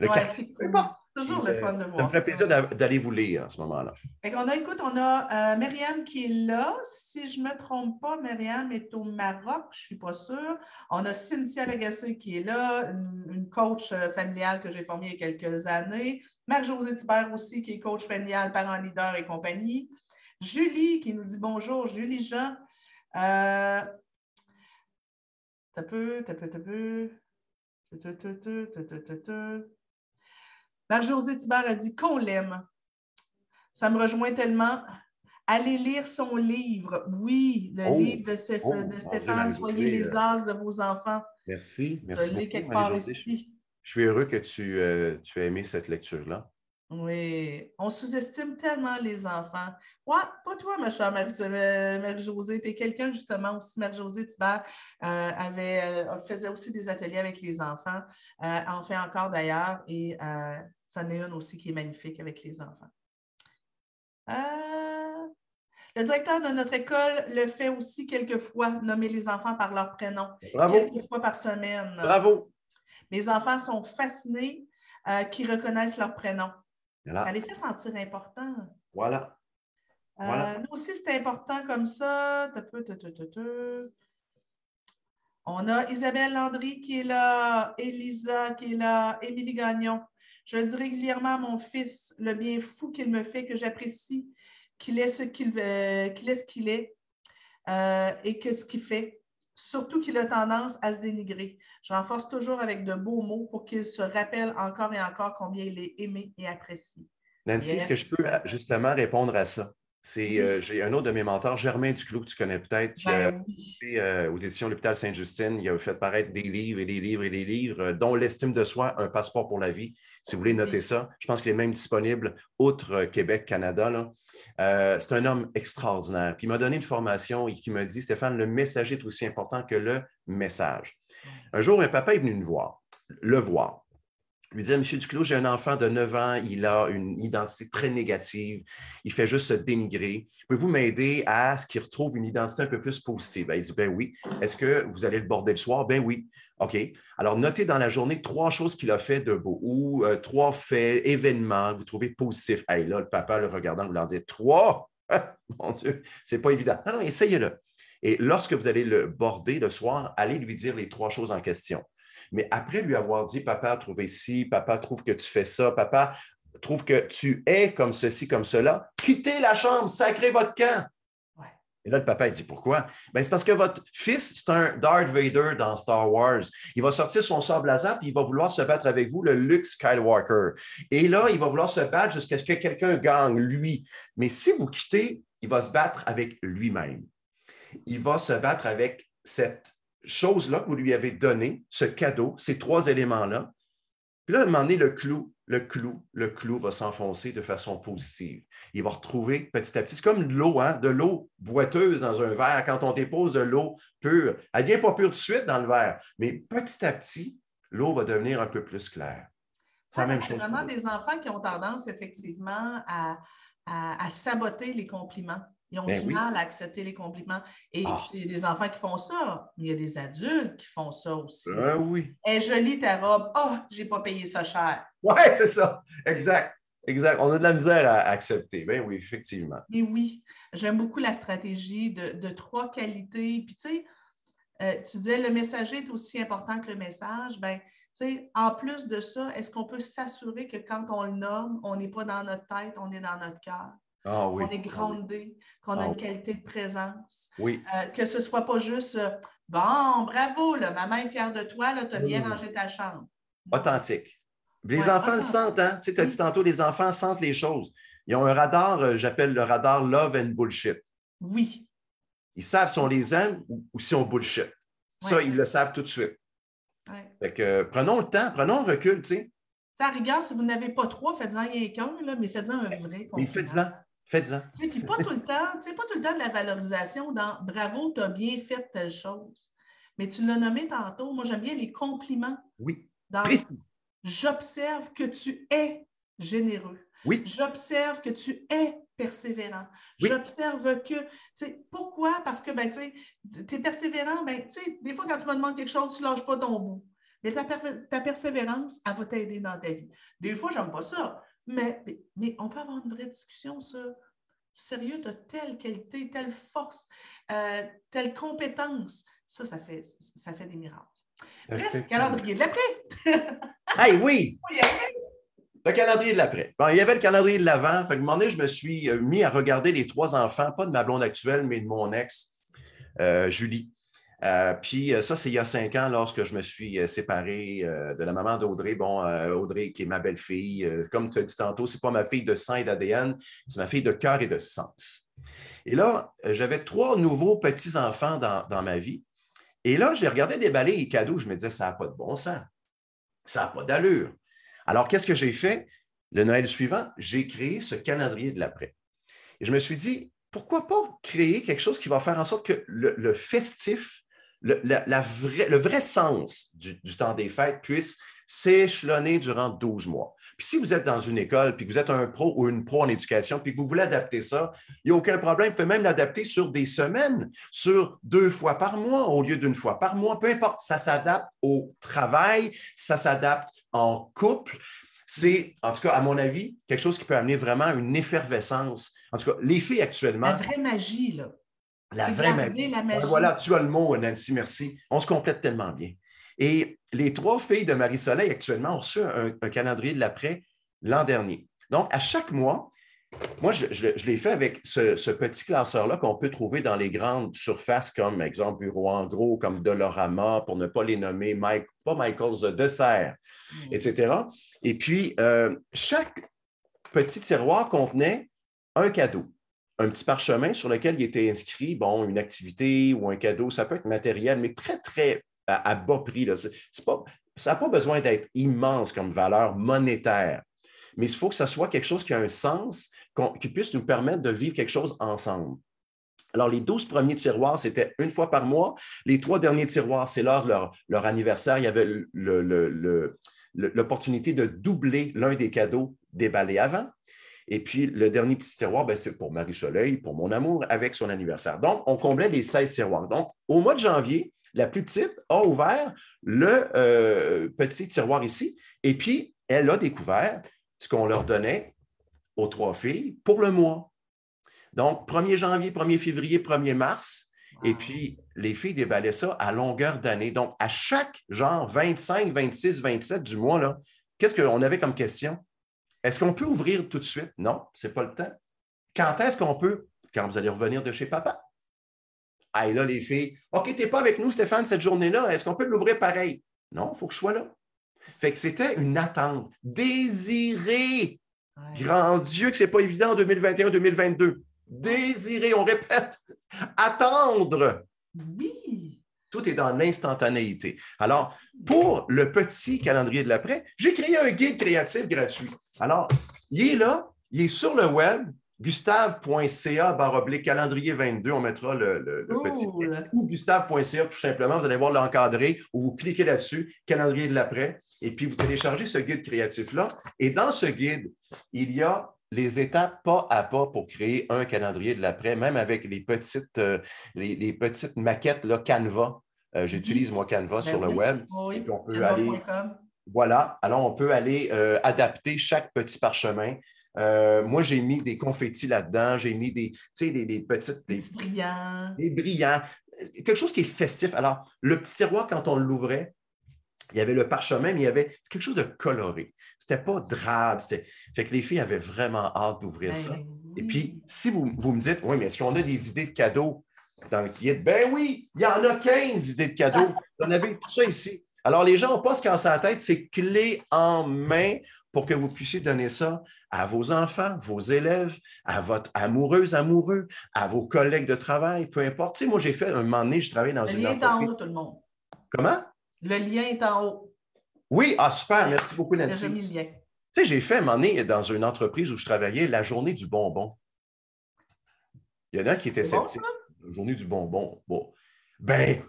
le Ouais, quartier. peu importe. Toujours Puis, le fun de euh, voir Ça me ferait plaisir d'a- d'aller vous lire à ce moment-là. Qu'on a, écoute, on a euh, Myriam qui est là. Si je ne me trompe pas, Myriam est au Maroc, je ne suis pas sûre. On a Cynthia Lagacé qui est là, une, une coach euh, familiale que j'ai formée il y a quelques années. Marc-Josée Thibert aussi, qui est coach familial, parent leader et compagnie. Julie qui nous dit bonjour. Julie Jean. Euh, T'as peu, t'as peu, t'as peu. Marc-Josée Thibert a dit qu'on l'aime. Ça me rejoint tellement. Allez lire son livre. Oui, le Oh, livre de, oh, Stéphane, Marie-Josée, Soyez les euh, as de vos enfants. Merci. Merci quelque part Marie-Josée. Je ici. je suis heureux que tu, euh, tu aies aimé cette lecture-là. Oui, on sous-estime tellement les enfants. Ouais, pas toi, ma chère euh, Marie-Josée. tu es quelqu'un, justement, aussi, Marie-Josée Thibert euh, avait, euh, faisait aussi des ateliers avec les enfants, euh, en fait encore d'ailleurs, et euh, c'en est une aussi qui est magnifique avec les enfants. Euh, le directeur de notre école le fait aussi quelquefois, nommer les enfants par leur prénom, Bravo. quelques fois par semaine. Bravo. Mes enfants sont fascinés euh, qu'ils reconnaissent leur prénom. Ça Voilà. les fait sentir importants. Voilà. Euh. Nous aussi, c'est important comme ça. On a Isabelle Landry qui est là, Elisa qui est là, Émilie Gagnon. Je dis régulièrement à mon fils le bien fou qu'il me fait, que j'apprécie, qu'il est ce qu'il veut- qu'il est, ce qu'il est euh, et que ce qu'il fait. Surtout qu'il a tendance à se dénigrer. Je renforce toujours avec de beaux mots pour qu'il se rappelle encore et encore combien il est aimé et apprécié. Nancy, est-ce que je peux Yes. justement répondre à ça? C'est, euh, j'ai un autre de mes mentors, Germain Duclos, que tu connais peut-être, qui a Ben fait, euh, aux éditions L'Hôpital Sainte-Justine. Il a fait paraître des livres et des livres et des livres, euh, dont L'estime de soi, un passeport pour la vie. Si vous voulez noter ça, je pense qu'il est même disponible outre Québec, Canada. Euh, c'est un homme extraordinaire. Puis il m'a donné une formation et qui m'a dit Stéphane, le messager est aussi important que le message. Un jour, un papa est venu me voir, le voir. Lui disait, Monsieur Duclos, j'ai un enfant de 9 ans, il a une identité très négative, il fait juste se dénigrer. Pouvez-vous m'aider à ce qu'il retrouve une identité un peu plus positive? Il dit, ben oui. Est-ce que vous allez le border le soir? Ben oui. OK. Alors, notez dans la journée trois choses qu'il a fait de beau ou euh, trois faits, événements que vous trouvez positifs. Là, le papa, le regardant, vous leur dit trois? Mon Dieu, c'est pas évident. Non, non, essayez-le. Et lorsque vous allez le border le soir, allez lui dire les trois choses en question. Mais après lui avoir dit, papa a trouvé ci, papa trouve que tu fais ça, papa trouve que tu es comme ceci, comme cela, quittez la chambre, sacrez votre camp. Ouais. Et là, le papa, il dit pourquoi? Ben, c'est parce que votre fils, c'est un Darth Vader dans Star Wars. Il va sortir son sable laser puis il va vouloir se battre avec vous, le Luke Skywalker. Et là, il va vouloir se battre jusqu'à ce que quelqu'un gagne, lui. Mais si vous quittez, il va se battre avec lui-même. Il va se battre avec cette chose-là que vous lui avez donnée, ce cadeau, ces trois éléments-là. Puis là, à un moment donné, le clou, le clou, le clou va s'enfoncer de façon positive. Il va retrouver petit à petit, c'est comme de l'eau, hein, de l'eau boiteuse dans un verre. Quand on dépose de l'eau pure, elle ne vient pas pure tout de suite dans le verre, mais petit à petit, l'eau va devenir un peu plus claire. C'est la même chose. vraiment des enfants qui ont tendance, effectivement, à, à- à saboter les compliments. Ils ont Ben du oui. mal à accepter les compliments. Et Ah. c'est des enfants qui font ça, mais il y a des adultes qui font ça aussi. Ah oui. Elle est jolie ta robe. Oh, j'ai pas payé ça cher. Oui, c'est ça. Exact. Exact. On a de la misère à accepter. Ben oui, effectivement. Mais oui, j'aime beaucoup la stratégie de, de trois qualités. Puis, tu sais, euh, tu disais le messager est aussi important que le message. Ben, en plus de ça, est-ce qu'on peut s'assurer que quand on le nomme, on n'est pas dans notre tête, on est dans notre cœur, Ah oui. qu'on est groundé, qu'on a Ah une qualité de présence, Oui. euh, que ce ne soit pas juste euh, Bon, bravo, là, maman est fière de toi, tu as bien Mm. rangé ta chambre. Authentique. Les Ouais, enfants le sentent, hein? Tu sais, as dit tantôt, les enfants sentent les choses. Ils ont un radar, euh, j'appelle le radar love and bullshit. Oui. Ils savent si on les aime ou, ou si on bullshit. Ça, ils le savent tout de suite. Ouais. Fait que, euh, prenons le temps, prenons le recul, tu sais. À rigueur, si vous n'avez pas trois, faites-en rien qu'un, mais faites-en un vrai. Mais faites-en, faites-en. Puis pas tout le temps, tu sais, pas tout le temps de la valorisation dans bravo, tu as bien fait telle chose. Mais tu l'as nommé tantôt, moi j'aime bien les compliments. Oui. Dans j'observe que tu es généreux. Oui. J'observe que tu es persévérant. Oui. J'observe que, tu sais, pourquoi? Parce que, ben, tu sais, tu es persévérant, ben, tu sais, des fois, quand tu me demandes quelque chose, tu ne lâches pas ton bout. Mais ta, per- ta persévérance, elle va t'aider dans ta vie. Des fois, j'aime pas ça, mais, mais, on peut avoir une vraie discussion sur sérieux, tu as telle qualité, telle force, euh, telle compétence. Ça, ça fait, ça fait des miracles. Bref, calendrier de l'après. Hey, oui! Oui, après. Le calendrier de l'après. Bon, il y avait le calendrier de l'avant. Fait que, un moment donné, je me suis euh, mis à regarder les trois enfants, pas de ma blonde actuelle, mais de mon ex, euh, Julie. Euh, puis euh, ça, c'est il y a cinq ans, lorsque je me suis euh, séparé de la maman d'Audrey. Bon, Audrey, qui est ma belle-fille, comme tu as dit tantôt, c'est pas ma fille de sang et d'ADN, c'est ma fille de cœur et de sens. Et là, j'avais trois nouveaux petits-enfants dans, dans ma vie. Et là, j'ai regardé déballer les cadeaux. Je me disais, ça n'a pas de bon sens. Ça n'a pas d'allure. Alors, qu'est-ce que j'ai fait? Le Noël suivant, j'ai créé ce calendrier de l'après. Et je me suis dit, pourquoi pas créer quelque chose qui va faire en sorte que le festif, le, vrai sens du, du temps des fêtes puisse s'échelonner durant 12 mois. Puis si vous êtes dans une école, puis que vous êtes un pro ou une pro en éducation, puis que vous voulez adapter ça, il n'y a aucun problème. Vous pouvez même l'adapter sur des semaines, sur deux fois par mois au lieu d'une fois par mois. Peu importe, ça s'adapte au travail, ça s'adapte en couple. C'est, en tout cas, à mon avis, quelque chose qui peut amener vraiment une effervescence. En tout cas, les filles actuellement, La vraie magie, là. La vraie magie. la magie. Voilà, tu as le mot, Nancy, merci. On se complète tellement bien. Et les trois filles de Marie-Soleil actuellement ont reçu un, un calendrier de l'après l'an dernier. Donc, à chaque mois, moi, je, je- je l'ai fait avec ce, ce petit classeur-là qu'on peut trouver dans les grandes surfaces comme, exemple, Bureau en gros, comme Dolorama, pour ne pas les nommer, Mike, pas Michael's Dessert, Mm. etc. Et puis, euh, chaque petit tiroir contenait un cadeau. Un petit parchemin sur lequel il était inscrit, bon, une activité ou un cadeau, ça peut être matériel, mais très, très à, bas prix. Là. Pas, ça n'a pas besoin d'être immense comme valeur monétaire, mais il faut que ça soit quelque chose qui a un sens, qui puisse nous permettre de vivre quelque chose ensemble. Alors, les 12 premiers tiroirs, c'était une fois par mois. Les trois derniers tiroirs, c'est lors de leur, anniversaire. Il y avait l'opportunité de doubler l'un des cadeaux déballés avant. Et puis, le dernier petit tiroir, ben, c'est pour Marie-Soleil, pour mon amour, avec son anniversaire. Donc, on comblait les 16 tiroirs. Donc, au mois de janvier, la plus petite a ouvert le euh, petit tiroir ici. Et puis, elle a découvert ce qu'on leur donnait aux trois filles pour le mois. Donc, 1er janvier, 1er février, 1er mars. Et puis, les filles déballaient ça à longueur d'année. Donc, à chaque genre 25, 26, 27 du mois, là, qu'est-ce qu'on avait comme question? Est-ce qu'on peut ouvrir tout de suite? Non, ce n'est pas le temps. Quand est-ce qu'on peut? Quand vous allez revenir de chez papa. Ah, et là, les filles, OK, tu n'es pas avec nous, Stéphane, cette journée-là. Est-ce qu'on peut l'ouvrir pareil? Non, il faut que je sois là. Fait que c'était une attente désirée. Grand Dieu que ce n'est pas évident en 2021-2022. Désirer, on répète, attendre. Oui. Tout est dans l'instantanéité. Alors, pour le petit calendrier de l'après, j'ai créé un guide créatif gratuit. Alors, il est là, il est sur le web, gustave.ca baroblique calendrier 22, on mettra le, petit ou gustave.ca tout simplement, vous allez voir l'encadré où vous cliquez là-dessus, calendrier de l'après, et puis vous téléchargez ce guide créatif-là. Et dans ce guide, il y a les étapes pas à pas pour créer un calendrier de l'après, même avec les petites, euh, les, petites maquettes là, Canva. Euh, j'utilise moi Canva ben sur le web. Oui, on peut aller, voilà, alors on peut aller euh, adapter chaque petit parchemin. moi, j'ai mis des confettis là-dedans, j'ai mis des, des, des petites. Des, brillants. Des brillants. Quelque chose qui est festif. Alors, le petit tiroir, quand on l'ouvrait, il y avait le parchemin, mais il y avait quelque chose de coloré. C'était pas drabe. Fait que les filles avaient vraiment hâte d'ouvrir ça. Ben Et puis, si vous, me dites, oui, mais est-ce qu'on a des idées de cadeaux dans le guide? Ben oui, il y en a 15 idées de cadeaux. Vous en avez tout ça ici. Alors, les gens n'ont pas ce qu'ils ont tête, c'est clé en main pour que vous puissiez donner ça à vos enfants, vos élèves, à votre amoureuse, amoureux, à vos collègues de travail, peu importe. Tu sais, moi, j'ai fait un moment donné, je travaillais dans une entreprise. en haut, tout le monde. Comment? Le lien est en haut. Oui, ah super, merci beaucoup Nancy. Tu sais, j'ai fait un moment donné dans une entreprise où je travaillais la journée du bonbon. Il y en a qui étaient sceptiques. la journée du bonbon. Bon. Ben,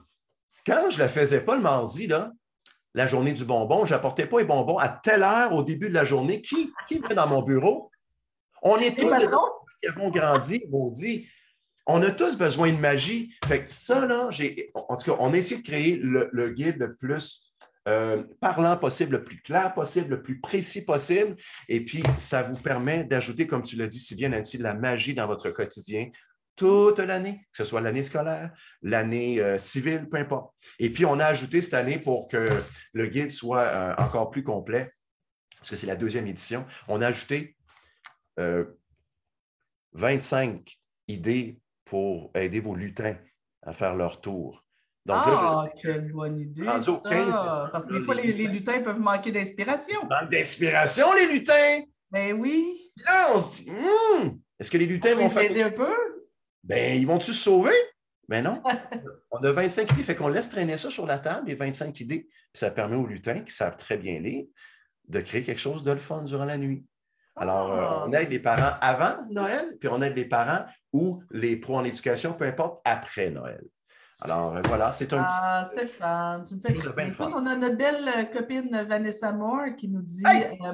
quand je ne la faisais pas le mardi, là, la journée du bonbon, je n'apportais pas les bonbons à telle heure au début de la journée. Qui, qui venait dans mon bureau? On est tous des qui avons grandi, dit on a tous besoin de magie. Fait que ça, là, j'ai, en tout cas, on a essayé de créer le, guide le plus euh, parlant possible, le plus clair possible, le plus précis possible. Et puis, ça vous permet d'ajouter, comme tu l'as dit si bien, Nancy, de la magie dans votre quotidien toute l'année, que ce soit l'année scolaire, l'année euh, civile, peu importe. Et puis, on a ajouté cette année pour que le guide soit euh, encore plus complet, parce que c'est la deuxième édition, on a ajouté 25 idées pour aider vos lutins à faire leur tour. Donc, ah, quelle bonne idée! parce que des fois, les, lutins peuvent manquer d'inspiration. Manque d'inspiration, les lutins! Ben oui. Là, on se dit, hmm, est-ce que les lutins vont faire. un peu? Ben, ils vont-tu se sauver? Ben non. on a 25 idées, fait qu'on laisse traîner ça sur la table, les 25 idées. ça permet aux lutins qui savent très bien lire de créer quelque chose de le fun durant la nuit. Alors, euh, ah. on aide les parents avant Noël, puis on aide les parents ou les pros en éducation, peu importe, après Noël. Alors, euh, voilà, c'est un petit. Ah, Stéphane, tu me fais Écoute, on a notre belle euh, copine Vanessa Moore qui nous dit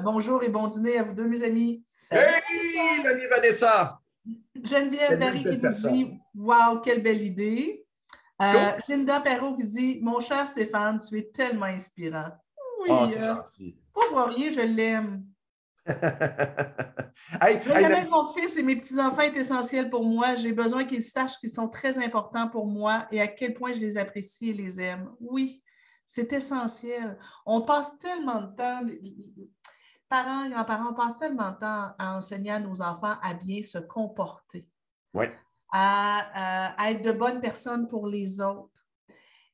bonjour et bon dîner à vous deux, mes amis. Hey, l'ami Vanessa! Geneviève Barry qui nous dit Wow, quelle belle idée. Linda Perrault qui dit Mon cher Stéphane, tu es tellement inspirant. Oui, oh, c'est gentil. Pas voir je l'aime. hey, mon fils et mes petits-enfants est essentiel pour moi. J'ai besoin qu'ils sachent qu'ils sont très importants pour moi et à quel point je les apprécie et les aime. Oui, c'est essentiel. On passe tellement de temps, parents, grands-parents, on passe tellement de temps à enseigner à nos enfants à bien se comporter, à, à, être de bonnes personnes pour les autres.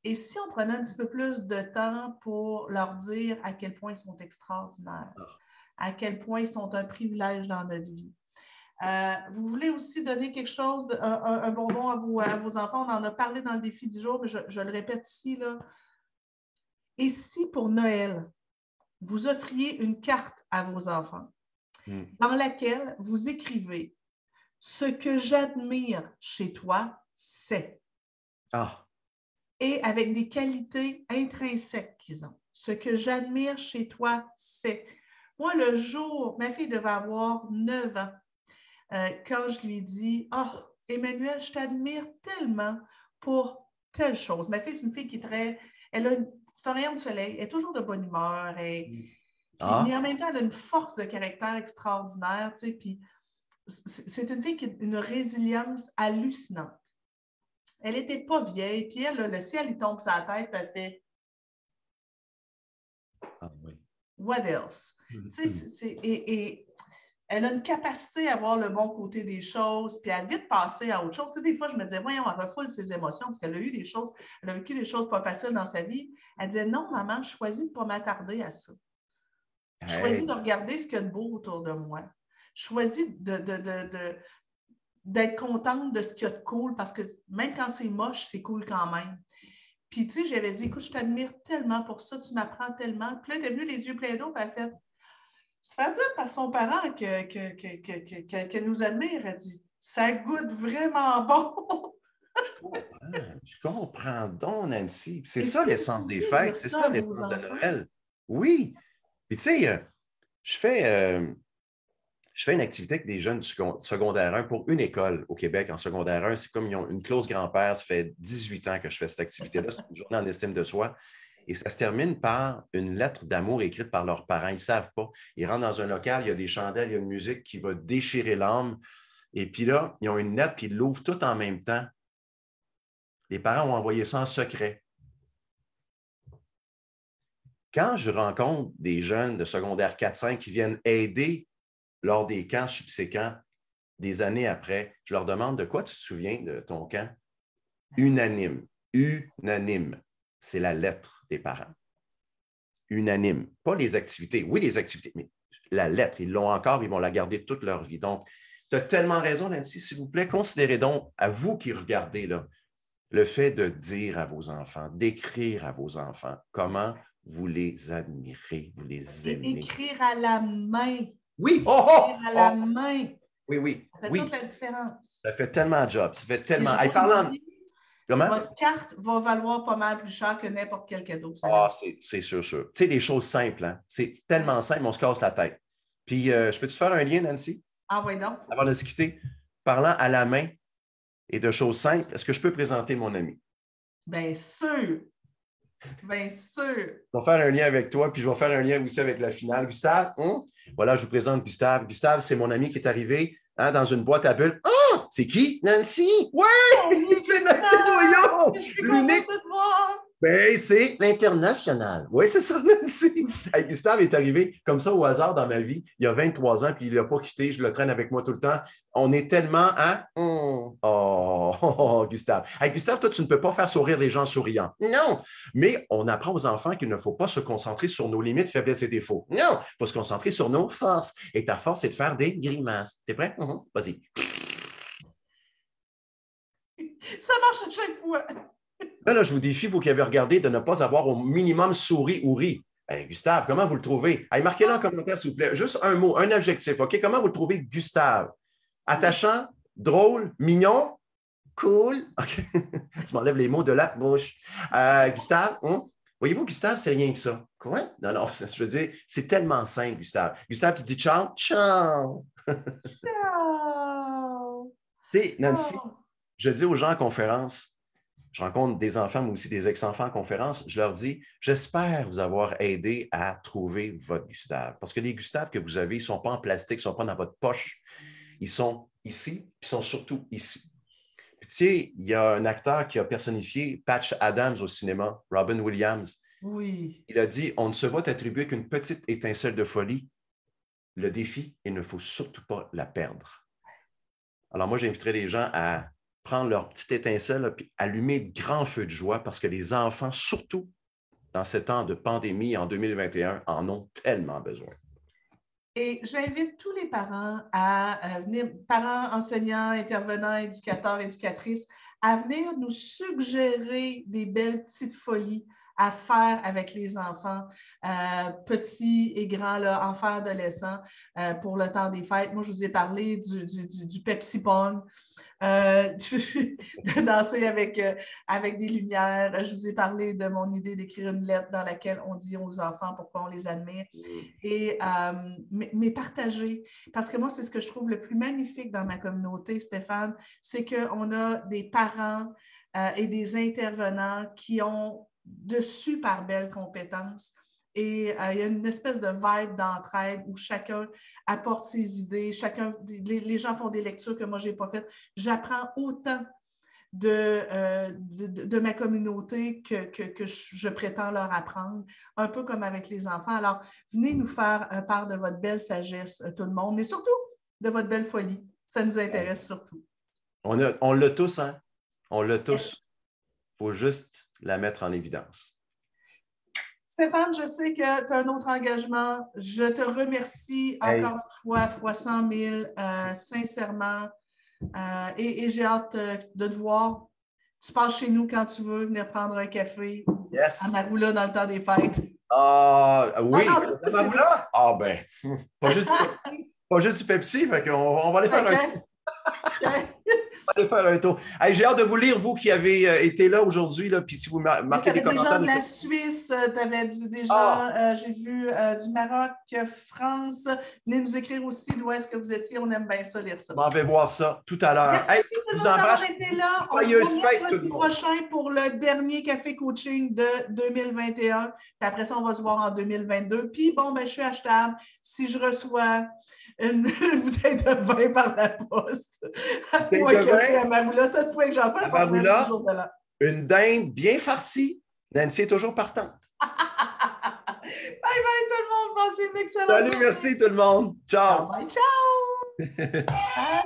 Et si on prenait un petit peu plus de temps pour leur dire à quel point ils sont extraordinaires, ah à quel point ils sont un privilège dans notre vie. Euh, vous voulez aussi donner quelque chose, un, bonbon à vos, à vos, enfants? On en a parlé dans le défi du jour, mais je, le répète ici. Là. Et si pour Noël, vous offriez une carte à vos enfants hmm. dans laquelle vous écrivez ce que j'admire chez toi, c'est. Ah. Et avec des qualités intrinsèques qu'ils ont. Ce que j'admire chez toi, c'est. Moi, le jour, ma fille devait avoir 9 ans, euh, quand je lui dis Oh, Emmanuel, je t'admire tellement pour telle chose. Ma fille, c'est une fille qui est très. Elle a une, c'est un rayon de soleil, elle est toujours de bonne humeur. Et, ah. Mais en même temps, elle a une force de caractère extraordinaire. Tu sais, puis c'est une fille qui a une résilience hallucinante. Elle n'était pas vieille, puis elle, le ciel, il tombe sur la tête, puis elle fait What else? Mm, tu sais, mm. et, elle a une capacité à voir le bon côté des choses, puis à vite passer à autre chose. Tu sais, des fois, je me disais, voyons, elle refoule ses émotions parce qu'elle a eu des choses, elle a vécu des choses pas faciles dans sa vie. Elle disait, non, maman, je choisis de ne pas m'attarder à ça. Je choisis de regarder ce qu'il y a de beau autour de moi. Je choisis de, d'être contente de ce qu'il y a de cool parce que même quand c'est moche, c'est cool quand même. Puis, tu sais, j'avais dit, écoute, je t'admire tellement pour ça, tu m'apprends tellement. Puis là, elle est venue les yeux pleins d'eau, puis elle a fait, se faire dire par son parent qu'elle que, que, nous admire, elle dit Ça goûte vraiment bon. je comprends, je comprends donc, Nancy. C'est ça l'essence des fêtes, c'est ça l'essence de Noël. Oui. Puis tu sais, euh, je fais, euh, je fais une activité avec des jeunes du secondaire 1 pour une école au Québec en secondaire 1. C'est comme ils ont une clause grand-père, ça fait 18 ans que je fais cette activité-là. C'est une journée en estime de soi. Et ça se termine par une lettre d'amour écrite par leurs parents. Ils ne savent pas. Ils rentrent dans un local, il y a des chandelles, il y a une musique qui va déchirer l'âme. Et puis là, ils ont une lettre, puis ils l'ouvrent tout en même temps. Les parents ont envoyé ça en secret. Quand je rencontre des jeunes de secondaire 4-5 qui viennent aider lors des camps subséquents, des années après, je leur demande de quoi tu te souviens de ton camp? Unanime. Unanime c'est la lettre des parents. Unanime. Pas les activités. Oui, les activités, mais la lettre. Ils l'ont encore, ils vont la garder toute leur vie. Donc, tu as tellement raison, Nancy, s'il vous plaît. Considérez donc, à vous qui regardez, là, le fait de dire à vos enfants, d'écrire à vos enfants comment vous les admirez, vous les aimez. Écrire à la main. Oui. Oh, oh, à la oh. main. Oui, oui. Ça fait oui. toute la différence. Ça fait tellement de job. Ça fait tellement. parlant, votre carte va valoir pas mal plus cher que n'importe quel cadeau. Ah, c'est sûr, sûr. Tu sais, des choses simples, hein? c'est tellement simple, on se casse la tête. Puis, euh, je peux-tu faire un lien, Nancy? Ah oui, non. Avant de se quitter, parlant à la main et de choses simples, est-ce que je peux présenter mon ami? Bien sûr. Bien sûr. Je vais faire un lien avec toi, puis je vais faire un lien aussi avec la finale. Gustave, hein? voilà, je vous présente Gustave. Gustave, c'est mon ami qui est arrivé Hein, dans une boîte à bulles. Ah! C'est qui? Nancy! Ouais! c'est Nancy Doyon! L'unique. Ben, c'est l'international. Oui, c'est ça, Nancy. Gustave est arrivé comme ça au hasard dans ma vie il y a 23 ans, puis il n'a pas quitté. Je le traîne avec moi tout le temps. On est tellement à. Hein? Oh, Gustave. Gustave, toi, tu ne peux pas faire sourire les gens souriants. Non. Mais on apprend aux enfants qu'il ne faut pas se concentrer sur nos limites, faiblesses et défauts. Non. Il faut se concentrer sur nos forces. Et ta force, c'est de faire des grimaces. T'es prêt? Mm-hmm. Vas-y. Ça marche à chaque fois. Là, je vous défie, vous qui avez regardé, de ne pas avoir au minimum souri ou ri. Gustave, comment vous le trouvez? Marquez-le en commentaire, s'il vous plaît. Juste un mot, un objectif. OK? Comment vous le trouvez, Gustave? Attachant, drôle, mignon, cool. OK. tu m'enlèves les mots de la bouche. Euh, Gustave, hein? voyez-vous, Gustave, c'est rien que ça. Quoi? Non, non, je veux dire, c'est tellement simple, Gustave. Gustave, tu dis ciao, ciao. ciao. Tu sais, Nancy, je dis aux gens en conférence, je rencontre des enfants, mais aussi des ex-enfants en conférence, je leur dis, j'espère vous avoir aidé à trouver votre Gustave. Parce que les Gustaves que vous avez, ils ne sont pas en plastique, ils ne sont pas dans votre poche. Ils sont ici, puis ils sont surtout ici. Puis, tu sais, il y a un acteur qui a personnifié Patch Adams au cinéma, Robin Williams. Oui. Il a dit, on ne se voit attribuer qu'une petite étincelle de folie. Le défi, il ne faut surtout pas la perdre. Alors moi, j'inviterai les gens à prendre leur petite étincelle et allumer de grands feux de joie parce que les enfants, surtout dans ce temps de pandémie en 2021, en ont tellement besoin. Et j'invite tous les parents à venir, parents, enseignants, intervenants, éducateurs, éducatrices, à venir nous suggérer des belles petites folies à faire avec les enfants, euh, petits et grands, enfants, adolescents, euh, pour le temps des fêtes. Moi, je vous ai parlé du, du, Pepsi Pong. Euh, de danser avec, avec des lumières. Je vous ai parlé de mon idée d'écrire une lettre dans laquelle on dit aux enfants pourquoi on les admire. Mm. Et, mais, partager. Parce que moi, c'est ce que je trouve le plus magnifique dans ma communauté, Stéphane, c'est qu'on a des parents et des intervenants qui ont de super belles compétences. Et euh, il y a une espèce de vibe d'entraide où chacun apporte ses idées, chacun, les, gens font des lectures que moi, je n'ai pas faites. J'apprends autant euh, de, de, ma communauté que, que, je prétends leur apprendre, un peu comme avec les enfants. Alors, venez nous faire euh, part de votre belle sagesse, tout le monde, mais surtout de votre belle folie. Ça nous intéresse surtout. On, on l'a tous, hein? On l'a tous. Il faut juste la mettre en évidence. Stéphane, je sais que tu as un autre engagement. Je te remercie encore une fois, fois 100 000, euh, sincèrement. Euh, et, j'ai hâte euh, de te voir. Tu passes chez nous quand tu veux, venir prendre un café yes. à Maroula dans le temps des fêtes. Ah oui, à Maroula? Ah ben, pas juste, pas juste du Pepsi, fait on, on va aller faire un aller faire un tour. J'ai hâte de vous lire, vous qui avez euh, été là aujourd'hui, puis si vous marquez des commentaires. Des gens de la Suisse, euh, tu avais gens, ah! euh, j'ai vu du Maroc, France. Venez nous écrire aussi d'où est-ce que vous étiez. On aime bien ça, lire ça. On va voir ça tout à l'heure. Hey, vous embrasse. Là. On se voit prochain pour le dernier café coaching de 2021. Puis après ça, on va se voir en 2022. Puis bon, ben, je suis achetable. Si je reçois une, bouteille de vin par la poste. Bouteille de vin? À Ça se pourrait que j'en fasse. une dinde bien farcie. Nancy est toujours partante. bye bye tout le monde. Passez une excellente Salut, merci tout le monde. Ciao. Bye, ciao.